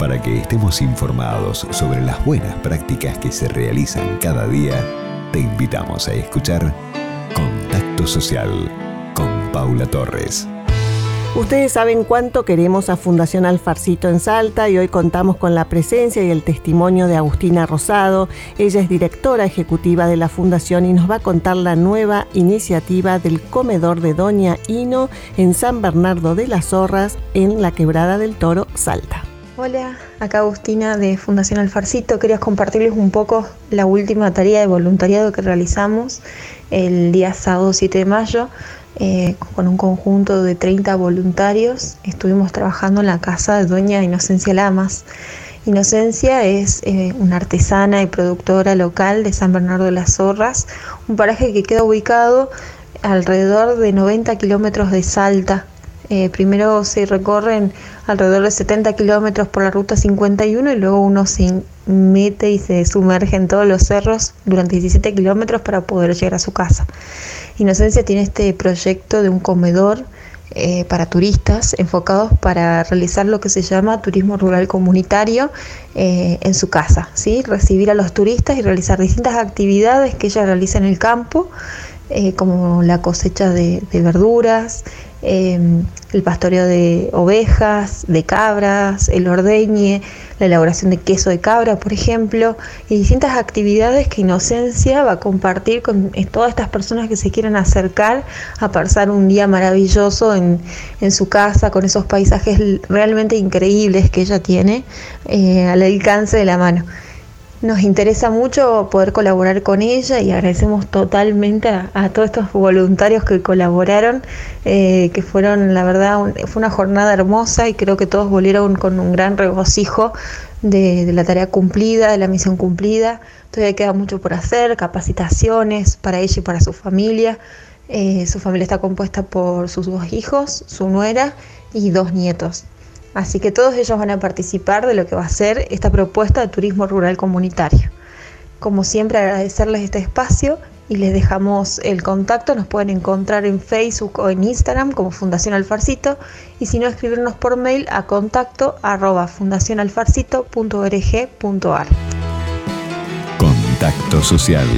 Para que estemos informados sobre las buenas prácticas que se realizan cada día, te invitamos a escuchar Contacto Social con Paula Torres. Ustedes saben cuánto queremos a Fundación Alfarcito en Salta y hoy contamos con la presencia y el testimonio de Agustina Rosado. Ella es directora ejecutiva de la Fundación y nos va a contar la nueva iniciativa del comedor de Doña Hino en San Bernardo de las Zorras en la Quebrada del Toro, Salta. Hola, acá Agustina de Fundación Alfarcito. Quería compartirles un poco la última tarea de voluntariado que realizamos el día sábado 7 de mayo eh, con un conjunto de 30 voluntarios. Estuvimos trabajando en la casa de Doña Inocencia Lamas. Inocencia es eh, una artesana y productora local de San Bernardo de las Zorras, un paraje que queda ubicado alrededor de 90 kilómetros de Salta. Eh, primero se recorren alrededor de 70 kilómetros por la ruta 51 y luego uno se mete y se sumerge en todos los cerros durante 17 kilómetros para poder llegar a su casa. Inocencia tiene este proyecto de un comedor eh, para turistas enfocados para realizar lo que se llama turismo rural comunitario eh, en su casa, ¿sí? recibir a los turistas y realizar distintas actividades que ella realiza en el campo, eh, como la cosecha de verduras, Em, el pastoreo de ovejas, de cabras, el ordeñe, la elaboración de queso de cabra, por ejemplo, y distintas actividades que Inocencia va a compartir con todas estas personas que se quieran acercar a pasar un día maravilloso en, su casa, con esos paisajes realmente increíbles que ella tiene eh, al alcance de la mano. Nos interesa mucho poder colaborar con ella y agradecemos totalmente a, todos estos voluntarios que colaboraron, eh, que fueron, la verdad, fue una jornada hermosa y creo que todos volvieron con un gran regocijo de, la tarea cumplida, de la misión cumplida. Todavía queda mucho por hacer, capacitaciones para ella y para su familia. Eh, su familia está compuesta por sus dos hijos, su nuera y dos nietos. Así que todos ellos van a participar de lo que va a ser esta propuesta de turismo rural comunitario. Como siempre, agradecerles este espacio y les dejamos el contacto. Nos pueden encontrar en Facebook o en Instagram como Fundación Alfarcito y si no, escribirnos por mail a contacto arroba fundacionalfarcito.org.ar. Contacto social